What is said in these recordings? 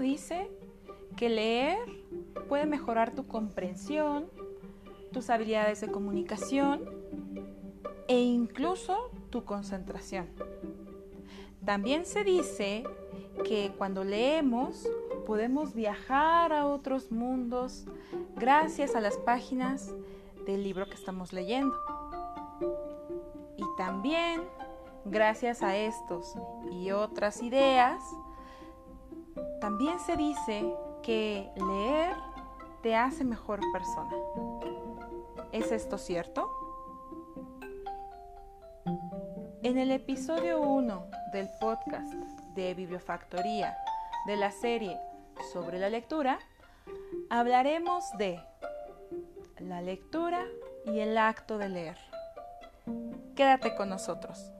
dice que leer puede mejorar tu comprensión, tus habilidades de comunicación e incluso tu concentración. También se dice que cuando leemos podemos viajar a otros mundos gracias a las páginas del libro que estamos leyendo. Y también gracias a estos y otras ideas, también se dice que leer te hace mejor persona. ¿Es esto cierto? En el episodio 1 del podcast de Bibliofactoría de la serie sobre la lectura, hablaremos de la lectura y el acto de leer. Quédate con nosotros.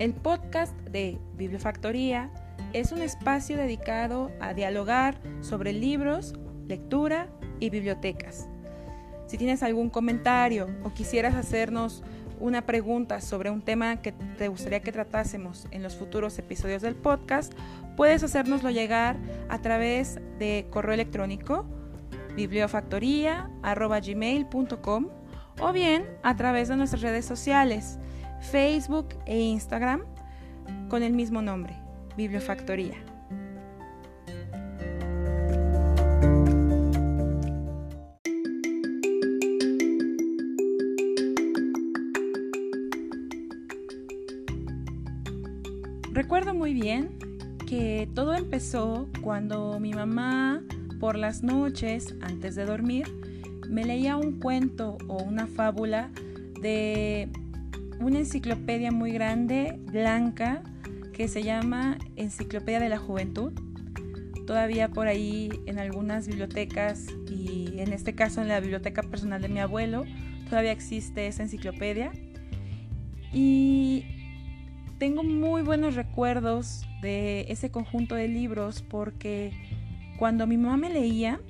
El podcast de Bibliofactoría es un espacio dedicado a dialogar sobre libros, lectura y bibliotecas. Si tienes algún comentario o quisieras hacernos una pregunta sobre un tema que te gustaría que tratásemos en los futuros episodios del podcast, puedes hacérnoslo llegar a través de correo electrónico bibliofactoría.gmail.com o bien a través de nuestras redes sociales, Facebook e Instagram con el mismo nombre, Bibliofactoría. Recuerdo muy bien que todo empezó cuando mi mamá por las noches, antes de dormir, me leía un cuento o una fábula de una enciclopedia muy grande, blanca, que se llama Enciclopedia de la Juventud. Todavía por ahí en algunas bibliotecas y en este caso en la biblioteca personal de mi abuelo, todavía existe esa enciclopedia. Y tengo muy buenos recuerdos de ese conjunto de libros porque cuando mi mamá me leía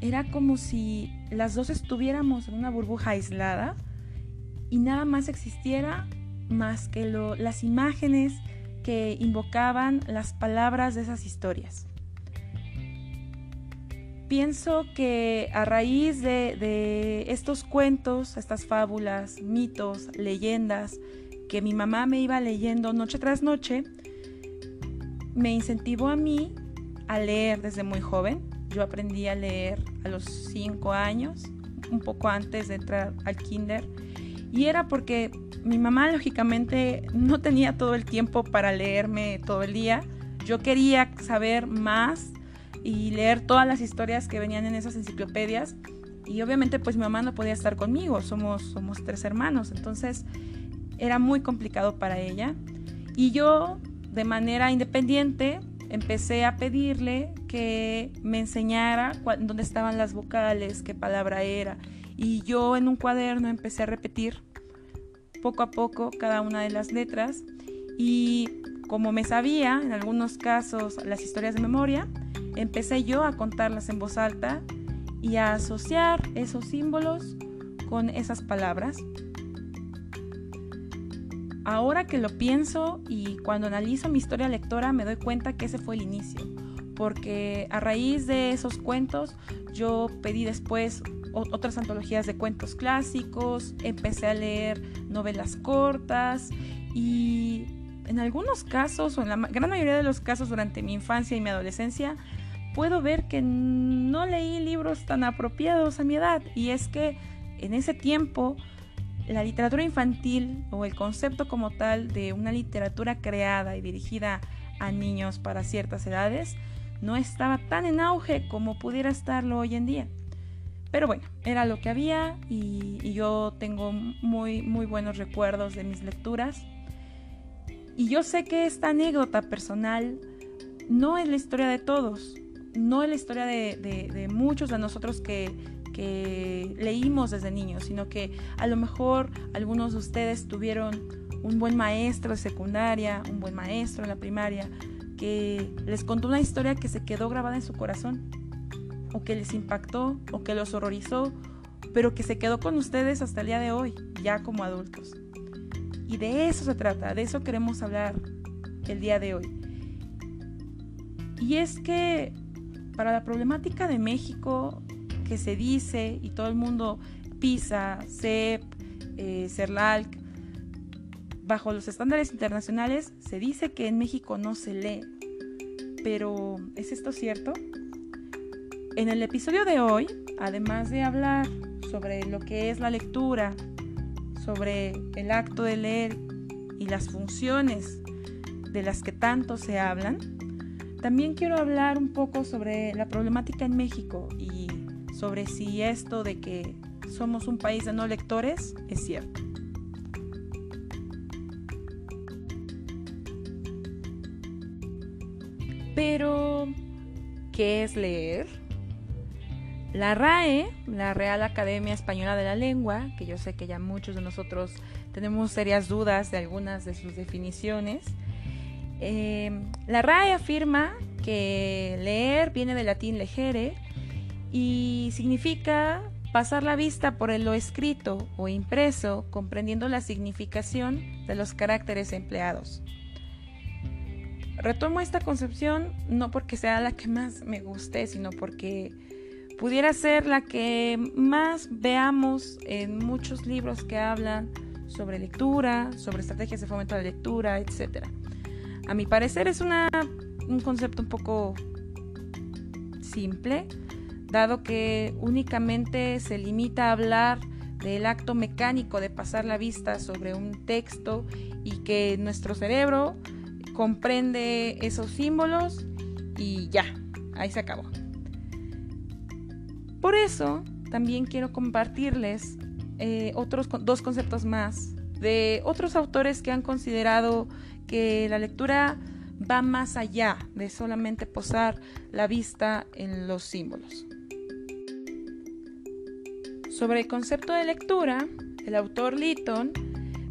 era como si las dos estuviéramos en una burbuja aislada y nada más existiera más que las imágenes que invocaban las palabras de esas historias. Pienso que a raíz de, de estos cuentos, estas fábulas, mitos, leyendas, que mi mamá me iba leyendo noche tras noche, me incentivó a mí a leer desde muy joven. Yo aprendí a leer a los 5 años, un poco antes de entrar al kinder. Y era porque mi mamá lógicamente no tenía todo el tiempo para leerme todo el día. Yo quería saber más y leer todas las historias que venían en esas enciclopedias. Y obviamente pues mi mamá no podía estar conmigo, somos, somos tres hermanos. Entonces era muy complicado para ella. Y yo, de manera independiente, empecé a pedirle que me enseñara dónde estaban las vocales, qué palabra era. Y yo en un cuaderno empecé a repetir poco a poco cada una de las letras. Y como me sabía, en algunos casos, las historias de memoria, empecé yo a contarlas en voz alta y a asociar esos símbolos con esas palabras. Ahora que lo pienso y cuando analizo mi historia lectora me doy cuenta que ese fue el inicio, porque a raíz de esos cuentos yo pedí después otras antologías de cuentos clásicos, empecé a leer novelas cortas y en algunos casos, o en la gran mayoría de los casos durante mi infancia y mi adolescencia, puedo ver que no leí libros tan apropiados a mi edad y es que en ese tiempo la literatura infantil o el concepto como tal de una literatura creada y dirigida a niños para ciertas edades no estaba tan en auge como pudiera estarlo hoy en día. Pero bueno, era lo que había y, yo tengo muy, muy buenos recuerdos de mis lecturas. Y yo sé que esta anécdota personal no es la historia de todos, no es la historia de muchos de nosotros que que leímos desde niños, sino que a lo mejor algunos de ustedes tuvieron un buen maestro de secundaria, un buen maestro en la primaria, que les contó una historia que se quedó grabada en su corazón, o que les impactó, o que los horrorizó, pero que se quedó con ustedes hasta el día de hoy. ya como adultos. Y de eso se trata, de eso queremos hablar el día de hoy. Y es que para la problemática de México que se dice y todo el mundo PISA, CEP, eh, CERLALC, bajo los estándares internacionales se dice que en México no se lee. Pero ¿es esto cierto? En el episodio de hoy, además de hablar sobre lo que es la lectura, sobre el acto de leer y las funciones de las que tanto se hablan, también quiero hablar un poco sobre la problemática en México y sobre si esto de que somos un país de no lectores es cierto. Pero, ¿qué es leer? La RAE, la Real Academia Española de la Lengua, que yo sé que ya muchos de nosotros tenemos serias dudas de algunas de sus definiciones, eh, la RAE afirma que leer viene del latín legere y significa pasar la vista por lo escrito o impreso, comprendiendo la significación de los caracteres empleados. Retomo esta concepción no porque sea la que más me guste, sino porque pudiera ser la que más veamos en muchos libros que hablan sobre lectura, sobre estrategias de fomento de la lectura, etc. A mi parecer es un concepto un poco simple, dado que únicamente se limita a hablar del acto mecánico de pasar la vista sobre un texto y que nuestro cerebro comprende esos símbolos y ya, ahí se acabó. Por eso también quiero compartirles eh, otros dos conceptos más de otros autores que han considerado que la lectura va más allá de solamente posar la vista en los símbolos. Sobre el concepto de lectura, el autor Litton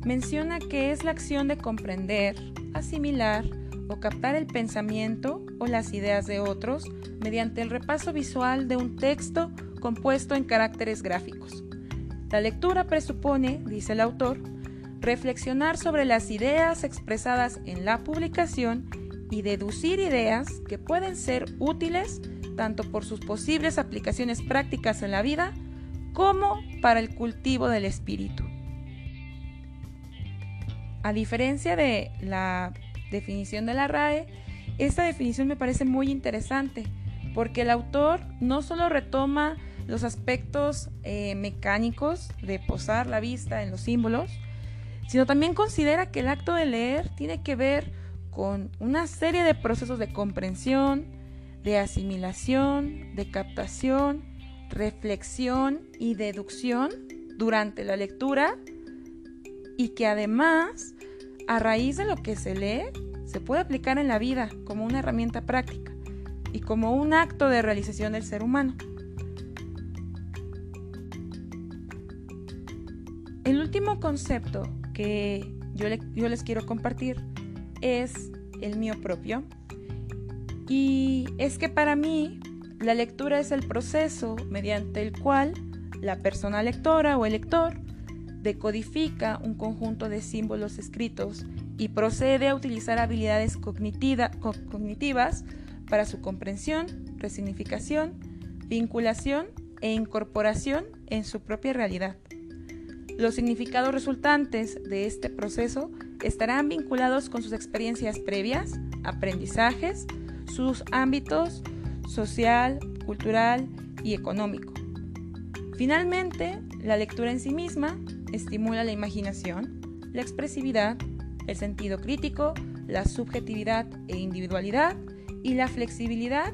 menciona que es la acción de comprender, asimilar o captar el pensamiento o las ideas de otros mediante el repaso visual de un texto compuesto en caracteres gráficos. La lectura presupone, dice el autor, reflexionar sobre las ideas expresadas en la publicación y deducir ideas que pueden ser útiles tanto por sus posibles aplicaciones prácticas en la vida como para el cultivo del espíritu. A diferencia de la definición de la RAE, esta definición me parece muy interesante porque el autor no solo retoma los aspectos eh, mecánicos de posar la vista en los símbolos, sino también considera que el acto de leer tiene que ver con una serie de procesos de comprensión, de asimilación, de captación reflexión y deducción durante la lectura y que además, a raíz de lo que se lee, se puede aplicar en la vida como una herramienta práctica y como un acto de realización del ser humano. El último concepto que yo, yo les quiero compartir es el mío propio. Y es que para mí la lectura es el proceso mediante el cual la persona lectora o el lector decodifica un conjunto de símbolos escritos y procede a utilizar habilidades cognitivas para su comprensión, resignificación, vinculación e incorporación en su propia realidad. Los significados resultantes de este proceso estarán vinculados con sus experiencias previas, aprendizajes, sus ámbitos social, cultural y económico. Finalmente, la lectura en sí misma estimula la imaginación, la expresividad, el sentido crítico, la subjetividad e individualidad y la flexibilidad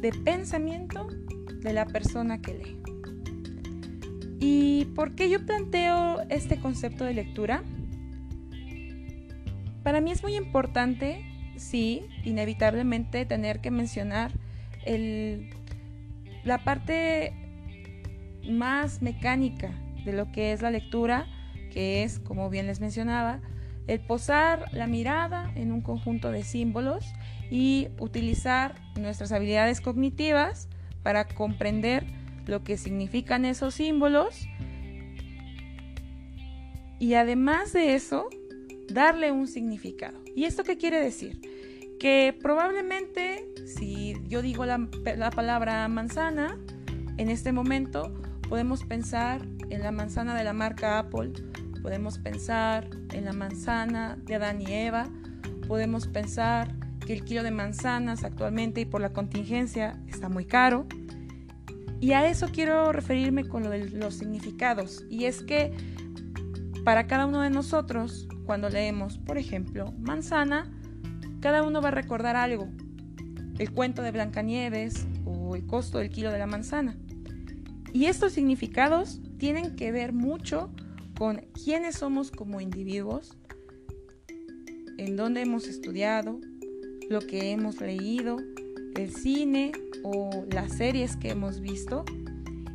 de pensamiento de la persona que lee. ¿Y por qué yo planteo este concepto de lectura? Para mí es muy importante, sí, inevitablemente tener que mencionar la parte más mecánica de lo que es la lectura, que es, como bien les mencionaba, el posar la mirada en un conjunto de símbolos y utilizar nuestras habilidades cognitivas para comprender lo que significan esos símbolos y además de eso, darle un significado. ¿Y esto qué quiere decir? Que probablemente si yo digo la, la palabra manzana, en este momento podemos pensar en la manzana de la marca Apple, podemos pensar en la manzana de Adán y Eva, podemos pensar que el kilo de manzanas actualmente y por la contingencia está muy caro. Y a eso quiero referirme con lo de los significados. Y es que para cada uno de nosotros, cuando leemos, por ejemplo, manzana, cada uno va a recordar algo. El cuento de Blancanieves o el costo del kilo de la manzana. Y estos significados tienen que ver mucho con quiénes somos como individuos, en dónde hemos estudiado, lo que hemos leído, el cine o las series que hemos visto,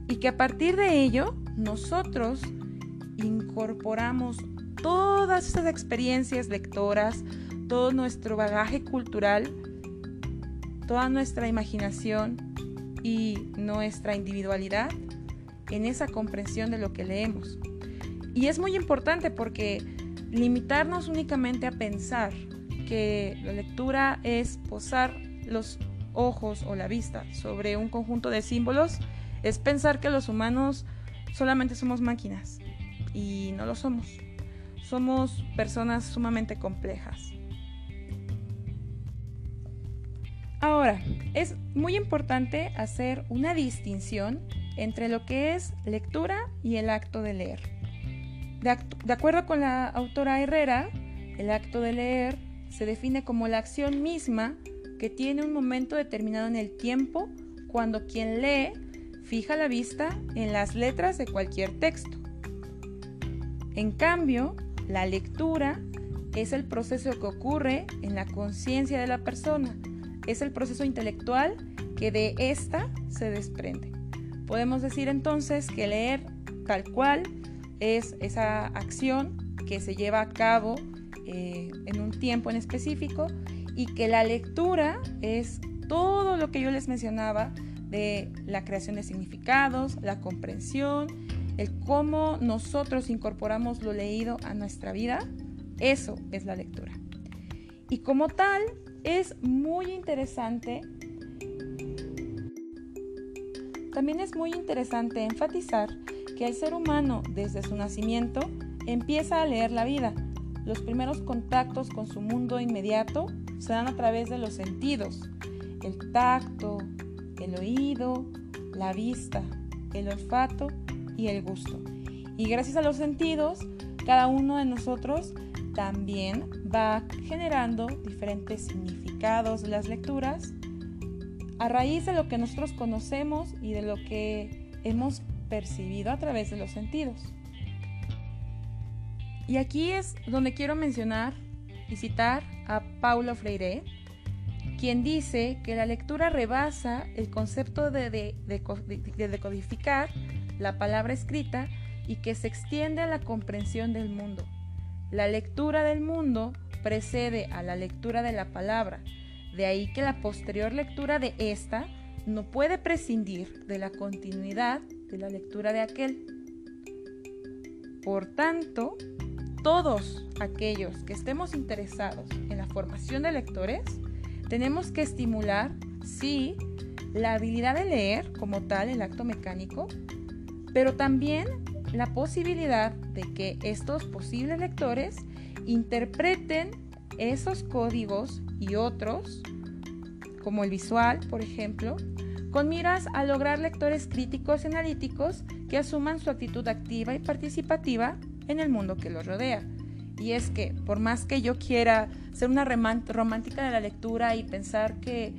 y que a partir de ello nosotros incorporamos todas esas experiencias lectoras, todo nuestro bagaje cultural, toda nuestra imaginación y nuestra individualidad en esa comprensión de lo que leemos. Y es muy importante porque limitarnos únicamente a pensar que la lectura es posar los ojos o la vista sobre un conjunto de símbolos es pensar que los humanos solamente somos máquinas y no lo somos. Somos personas sumamente complejas. Ahora, es muy importante hacer una distinción entre lo que es lectura y el acto de leer. De, acuerdo con la autora Herrera, el acto de leer se define como la acción misma que tiene un momento determinado en el tiempo cuando quien lee fija la vista en las letras de cualquier texto. En cambio, la lectura es el proceso que ocurre en la conciencia de la persona, es el proceso intelectual que de ésta se desprende. Podemos decir entonces que leer tal cual es esa acción que se lleva a cabo eh, en un tiempo en específico y que la lectura es todo lo que yo les mencionaba de la creación de significados, la comprensión, el cómo nosotros incorporamos lo leído a nuestra vida, eso es la lectura. Y como tal, es muy interesante también es muy interesante enfatizar que el ser humano desde su nacimiento empieza a leer la vida. Los primeros contactos con su mundo inmediato se dan a través de los sentidos, el tacto, el oído, la vista, el olfato y el gusto. Y gracias a los sentidos, cada uno de nosotros también va generando diferentes significados de las lecturas a raíz de lo que nosotros conocemos y de lo que hemos percibido a través de los sentidos. Y aquí es donde quiero mencionar y citar a Paulo Freire, quien dice que la lectura rebasa el concepto de, de, decodificar la palabra escrita y que se extiende a la comprensión del mundo. La lectura del mundo precede a la lectura de la palabra de ahí que la posterior lectura de esta no puede prescindir de la continuidad de la lectura de aquel. Por tanto, todos aquellos que estemos interesados en la formación de lectores, tenemos que estimular, sí, la habilidad de leer como tal, el acto mecánico, pero también la posibilidad de que estos posibles lectores interpreten esos códigos y otros, como el visual, por ejemplo, con miras a lograr lectores críticos y analíticos que asuman su actitud activa y participativa en el mundo que los rodea. Y es que, por más que yo quiera ser una romántica de la lectura y pensar que,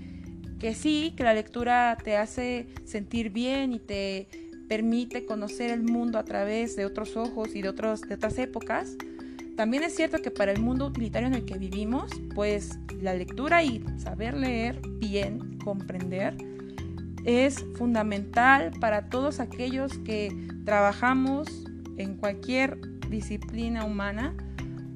que sí, que la lectura te hace sentir bien y te permite conocer el mundo a través de otros ojos y de, otros, de otras épocas, también es cierto que para el mundo utilitario en el que vivimos, pues la lectura y saber leer bien, comprender, es fundamental para todos aquellos que trabajamos en cualquier disciplina humana,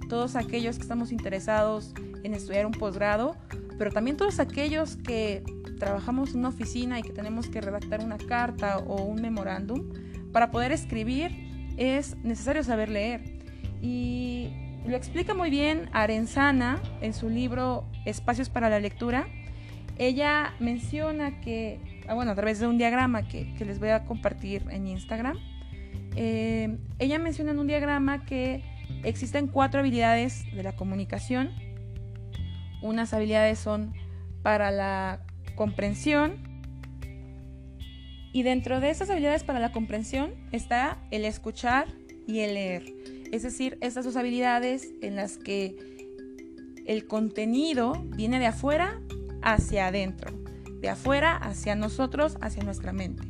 todos aquellos que estamos interesados en estudiar un posgrado, pero también todos aquellos que trabajamos en una oficina y que tenemos que redactar una carta o un memorándum, para poder escribir es necesario saber leer. Y lo explica muy bien Arenzana en su libro Espacios para la Lectura. Ella menciona que, bueno, a través de un diagrama que, les voy a compartir en Instagram, eh, ella menciona en un diagrama que existen cuatro habilidades de la comunicación. Unas habilidades son para la comprensión, y dentro de esas habilidades para la comprensión está el escuchar y el leer. Es decir, estas dos habilidades en las que el contenido viene de afuera hacia adentro, de afuera hacia nosotros, hacia nuestra mente.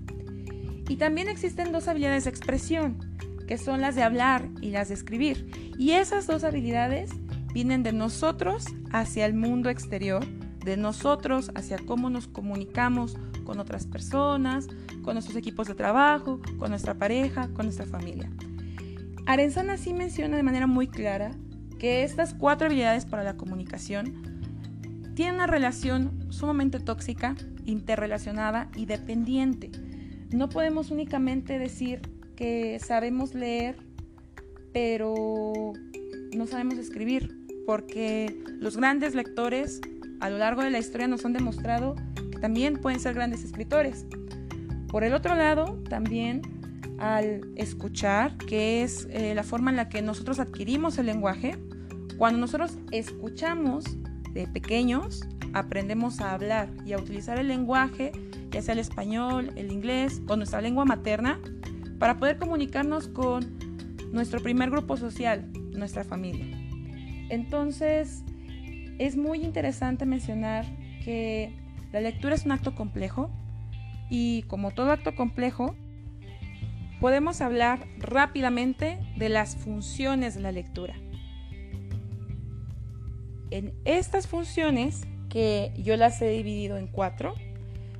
Y también existen dos habilidades de expresión, que son las de hablar y las de escribir. Y esas dos habilidades vienen de nosotros hacia el mundo exterior, de nosotros hacia cómo nos comunicamos con otras personas, con nuestros equipos de trabajo, con nuestra pareja, con nuestra familia. Arenzana sí menciona de manera muy clara que estas cuatro habilidades para la comunicación tienen una relación sumamente tóxica, interrelacionada y dependiente. No podemos únicamente decir que sabemos leer, pero no sabemos escribir, porque los grandes lectores a lo largo de la historia nos han demostrado que también pueden ser grandes escritores. Por el otro lado, también al escuchar, que es eh, la forma en la que nosotros adquirimos el lenguaje, cuando nosotros escuchamos de pequeños, aprendemos a hablar y a utilizar el lenguaje, ya sea el español, el inglés o nuestra lengua materna, para poder comunicarnos con nuestro primer grupo social, nuestra familia. Entonces, es muy interesante mencionar que la lectura es un acto complejo, y como todo acto complejo, podemos hablar rápidamente de las funciones de la lectura. En estas funciones, que yo las he dividido en cuatro,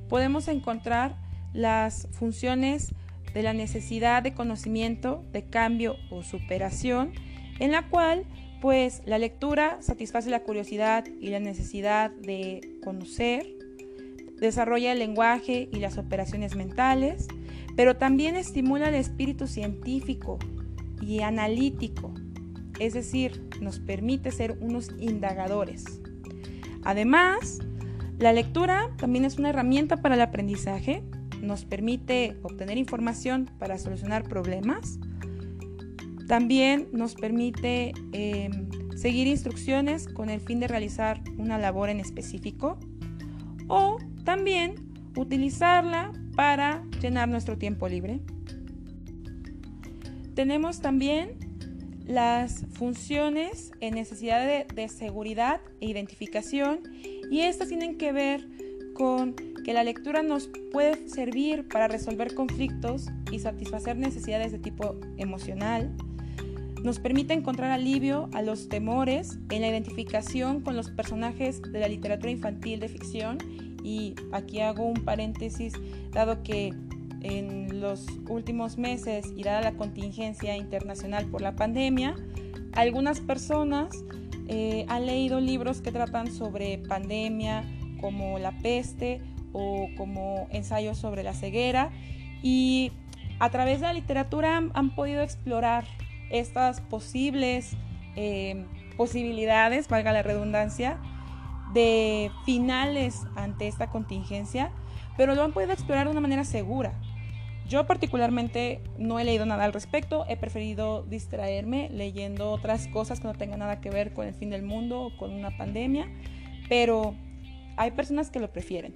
podemos encontrar las funciones de la necesidad de conocimiento, de cambio o superación, en la cual pues la lectura satisface la curiosidad y la necesidad de conocer, desarrolla el lenguaje y las operaciones mentales, pero también estimula el espíritu científico y analítico, es decir, nos permite ser unos indagadores. Además, la lectura también es una herramienta para el aprendizaje, nos permite obtener información para solucionar problemas, también nos permite em, seguir instrucciones con el fin de realizar una labor en específico o también utilizarla para llenar nuestro tiempo libre. Tenemos también las funciones en necesidad de, seguridad e identificación y estas tienen que ver con que la lectura nos puede servir para resolver conflictos y satisfacer necesidades de tipo emocional. Nos permite encontrar alivio a los temores en la identificación con los personajes de la literatura infantil de ficción y aquí hago un paréntesis, dado que en los últimos meses y dada la contingencia internacional por la pandemia, algunas personas eh, han leído libros que tratan sobre pandemia, como la peste o como ensayos sobre la ceguera y a través de la literatura han, podido explorar estas posibles eh, posibilidades, valga la redundancia, de finales ante esta contingencia, pero lo han podido explorar de una manera segura. Yo particularmente no he leído nada al respecto, he preferido distraerme leyendo otras cosas que no tengan nada que ver con el fin del mundo o con una pandemia, pero hay personas que lo prefieren.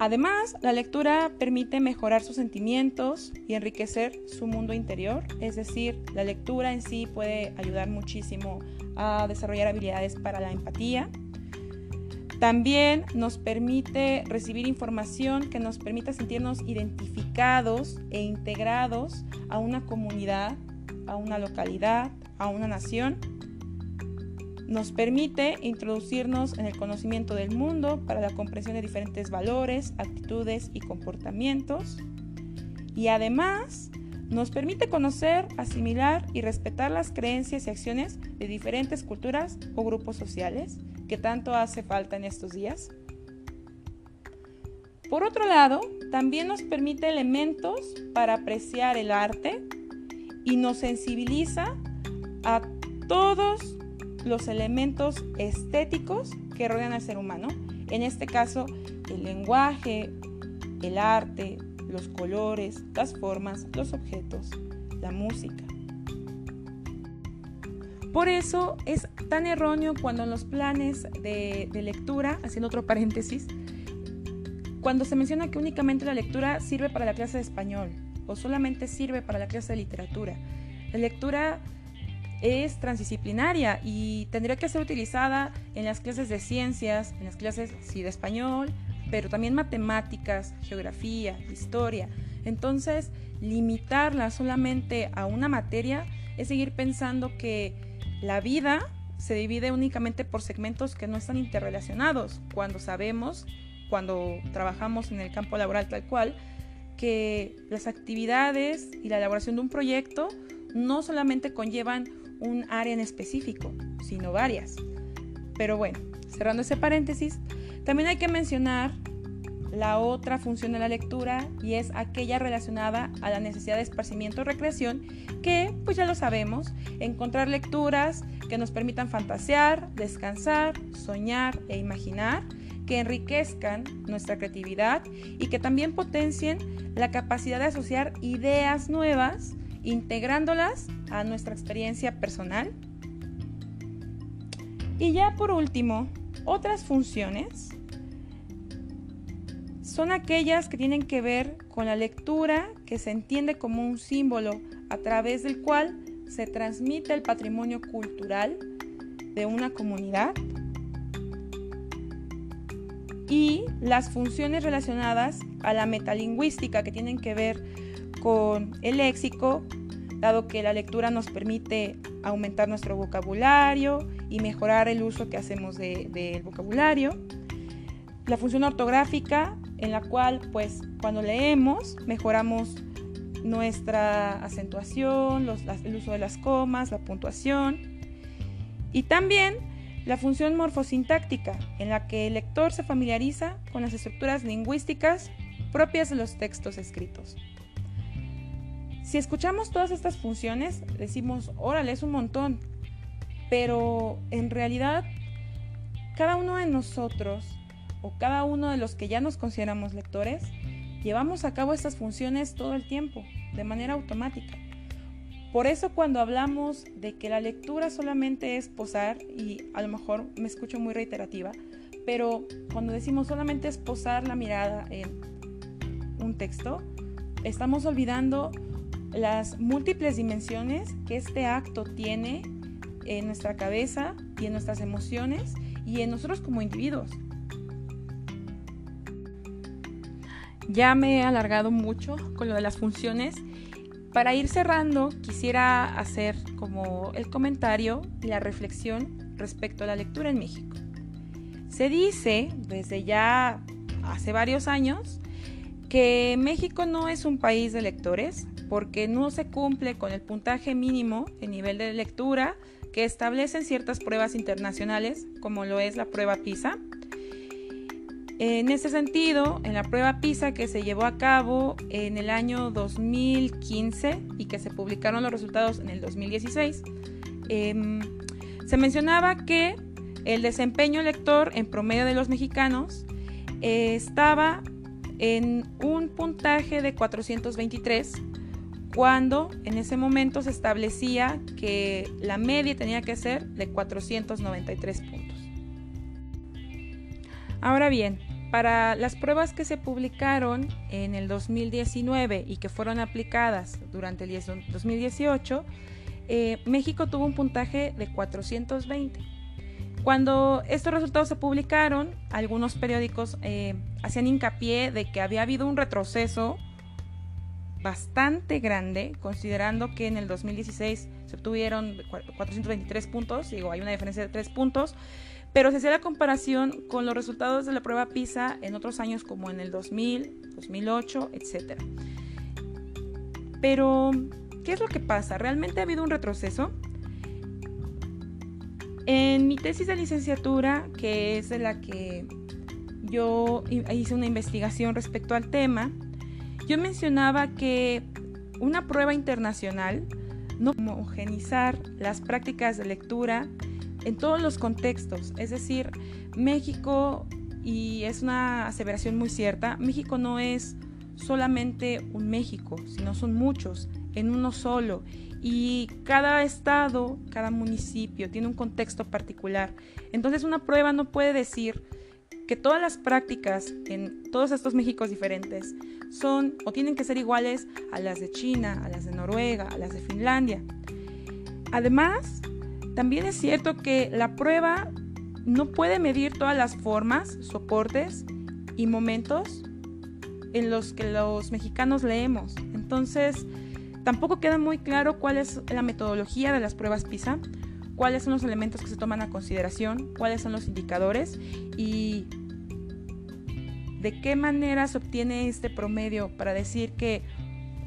Además, la lectura permite mejorar sus sentimientos y enriquecer su mundo interior, es decir, la lectura en sí puede ayudar muchísimo a desarrollar habilidades para la empatía, también nos permite recibir información que nos permita sentirnos identificados e integrados a una comunidad, a una localidad, a una nación. Nos permite introducirnos en el conocimiento del mundo para la comprensión de diferentes valores, actitudes y comportamientos. Y además nos permite conocer, asimilar y respetar las creencias y acciones de diferentes culturas o grupos sociales que tanto hace falta en estos días. Por otro lado, también nos permite elementos para apreciar el arte y nos sensibiliza a todos los elementos estéticos que rodean al ser humano. En este caso, el lenguaje, el arte, los colores, las formas, los objetos, la música. Por eso es tan erróneo cuando en los planes de, lectura, haciendo otro paréntesis, cuando se menciona que únicamente la lectura sirve para la clase de español o solamente sirve para la clase de literatura. La lectura es transdisciplinaria y tendría que ser utilizada en las clases de ciencias, en las clases sí de español, pero también matemáticas, geografía, historia. Entonces, limitarla solamente a una materia es seguir pensando que la vida se divide únicamente por segmentos que no están interrelacionados, cuando sabemos, cuando trabajamos en el campo laboral tal cual, que las actividades y la elaboración de un proyecto no solamente conllevan un área en específico, sino varias. Pero bueno, cerrando ese paréntesis, también hay que mencionar la otra función de la lectura y es aquella relacionada a la necesidad de esparcimiento o recreación que, pues ya lo sabemos, encontrar lecturas que nos permitan fantasear, descansar, soñar e imaginar, que enriquezcan nuestra creatividad y que también potencien la capacidad de asociar ideas nuevas, integrándolas a nuestra experiencia personal. Y ya por último, otras funciones son aquellas que tienen que ver con la lectura que se entiende como un símbolo a través del cual se transmite el patrimonio cultural de una comunidad y las funciones relacionadas a la metalingüística que tienen que ver con el léxico, dado que la lectura nos permite aumentar nuestro vocabulario y mejorar el uso que hacemos del vocabulario. La función ortográfica, en la cual, pues, cuando leemos, mejoramos nuestra acentuación, el uso de las comas, la puntuación. Y también la función morfosintáctica, en la que el lector se familiariza con las estructuras lingüísticas propias de los textos escritos. Si escuchamos todas estas funciones, decimos, órale, es un montón. Pero en realidad, cada uno de nosotros, o cada uno de los que ya nos consideramos lectores, llevamos a cabo estas funciones todo el tiempo, de manera automática. Por eso cuando hablamos de que la lectura solamente es posar, y a lo mejor me escucho muy reiterativa, pero cuando decimos solamente es posar la mirada en un texto, estamos olvidando las múltiples dimensiones que este acto tiene en nuestra cabeza y en nuestras emociones y en nosotros como individuos. Ya me he alargado mucho con lo de las funciones. Para ir cerrando, quisiera hacer como el comentario y la reflexión respecto a la lectura en México. Se dice desde ya hace varios años que México no es un país de lectores, porque no se cumple con el puntaje mínimo en nivel de lectura que establecen ciertas pruebas internacionales, como lo es la prueba PISA. En ese sentido, en la prueba PISA que se llevó a cabo en el año 2015 y que se publicaron los resultados en el 2016, em, se mencionaba que el desempeño lector en promedio de los mexicanos eh, estaba en un puntaje de 423 cuando en ese momento se establecía que la media tenía que ser de 493 puntos. Ahora bien, para las pruebas que se publicaron en el 2019 y que fueron aplicadas durante el 2018, eh, México tuvo un puntaje de 420. Cuando estos resultados se publicaron, algunos periódicos eh, hacían hincapié de que había habido un retroceso bastante grande, considerando que en el 2016 se obtuvieron 423 puntos, digo, hay una diferencia de 3 puntos, pero se hacía la comparación con los resultados de la prueba PISA en otros años como en el 2000, 2008, etc. Pero, ¿qué es lo que pasa? ¿Realmente ha habido un retroceso? En mi tesis de licenciatura, que es de la que yo hice una investigación respecto al tema, yo mencionaba que una prueba internacional no homogenizar las prácticas de lectura en todos los contextos. Es decir, México, y es una aseveración muy cierta, México no es solamente un México, sino son muchos en uno solo. Y cada estado, cada municipio tiene un contexto particular. Entonces una prueba no puede decir que todas las prácticas en todos estos Méxicos diferentes son o tienen que ser iguales a las de China, a las de Noruega, a las de Finlandia. Además, también es cierto que la prueba no puede medir todas las formas, soportes y momentos en los que los mexicanos leemos. Entonces, tampoco queda muy claro cuál es la metodología de las pruebas PISA, cuáles son los elementos que se toman a consideración, cuáles son los indicadores y de qué manera se obtiene este promedio para decir que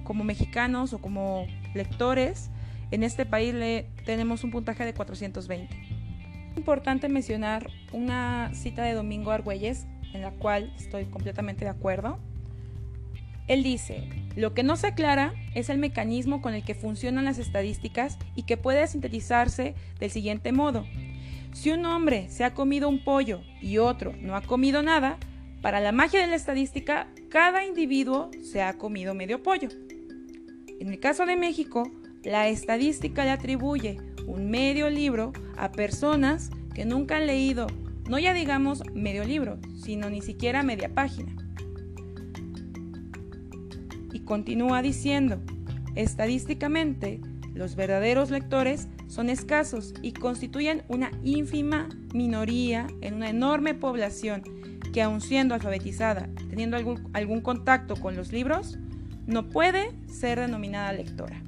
como mexicanos o como lectores en este país le tenemos un puntaje de 420. Es importante mencionar una cita de Domingo Argüelles en la cual estoy completamente de acuerdo. Él dice, lo que no se aclara es el mecanismo con el que funcionan las estadísticas y que puede sintetizarse del siguiente modo. Si un hombre se ha comido un pollo y otro no ha comido nada, para la magia de la estadística, cada individuo se ha comido medio pollo. En el caso de México, la estadística le atribuye un medio libro a personas que nunca han leído, no ya digamos medio libro, sino ni siquiera media página. Continúa diciendo, estadísticamente, los verdaderos lectores son escasos y constituyen una ínfima minoría en una enorme población que aun siendo alfabetizada, teniendo algún, algún contacto con los libros, no puede ser denominada lectora.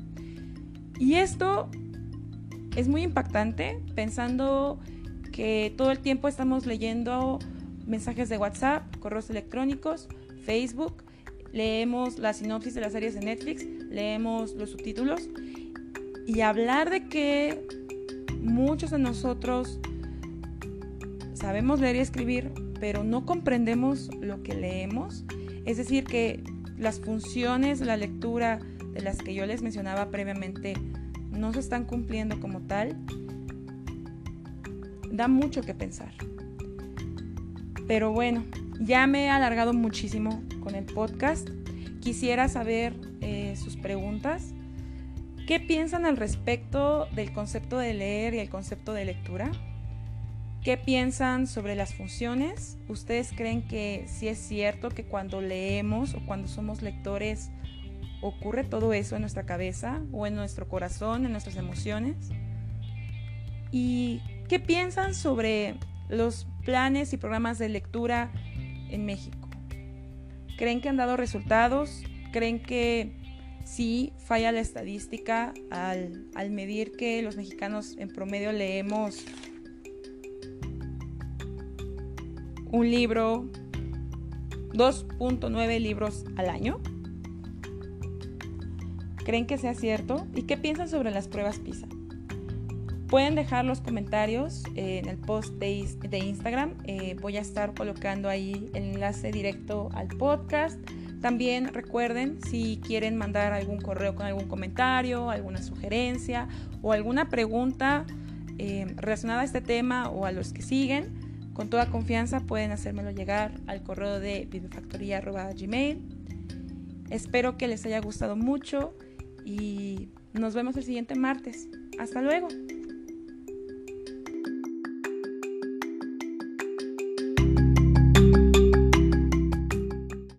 Y esto es muy impactante pensando que todo el tiempo estamos leyendo mensajes de WhatsApp, correos electrónicos, Facebook, leemos la sinopsis de las series de Netflix, leemos los subtítulos y hablar de que muchos de nosotros sabemos leer y escribir, pero no comprendemos lo que leemos, es decir, que las funciones la lectura de las que yo les mencionaba previamente no se están cumpliendo como tal, da mucho que pensar. Pero bueno, ya me he alargado muchísimo con el podcast. Quisiera saber eh, sus preguntas. ¿Qué piensan al respecto del concepto de leer y el concepto de lectura? ¿Qué piensan sobre las funciones? ¿Ustedes creen que sí es cierto que cuando leemos o cuando somos lectores ocurre todo eso en nuestra cabeza o en nuestro corazón, en nuestras emociones? ¿Y qué piensan sobre los planes y programas de lectura en México? ¿Creen que han dado resultados? ¿Creen que sí falla la estadística al, al medir que los mexicanos en promedio leemos un libro, 2.9 libros al año? ¿Creen que sea cierto? ¿Y qué piensan sobre las pruebas PISA? Pueden dejar los comentarios eh, en el post de, Instagram. Eh, voy a estar colocando ahí el enlace directo al podcast. También recuerden si quieren mandar algún correo con algún comentario, alguna sugerencia o alguna pregunta eh, relacionada a este tema o a los que siguen, con toda confianza pueden hacérmelo llegar al correo de vivefactoría.gmail. Espero que les haya gustado mucho y nos vemos el siguiente martes. Hasta luego.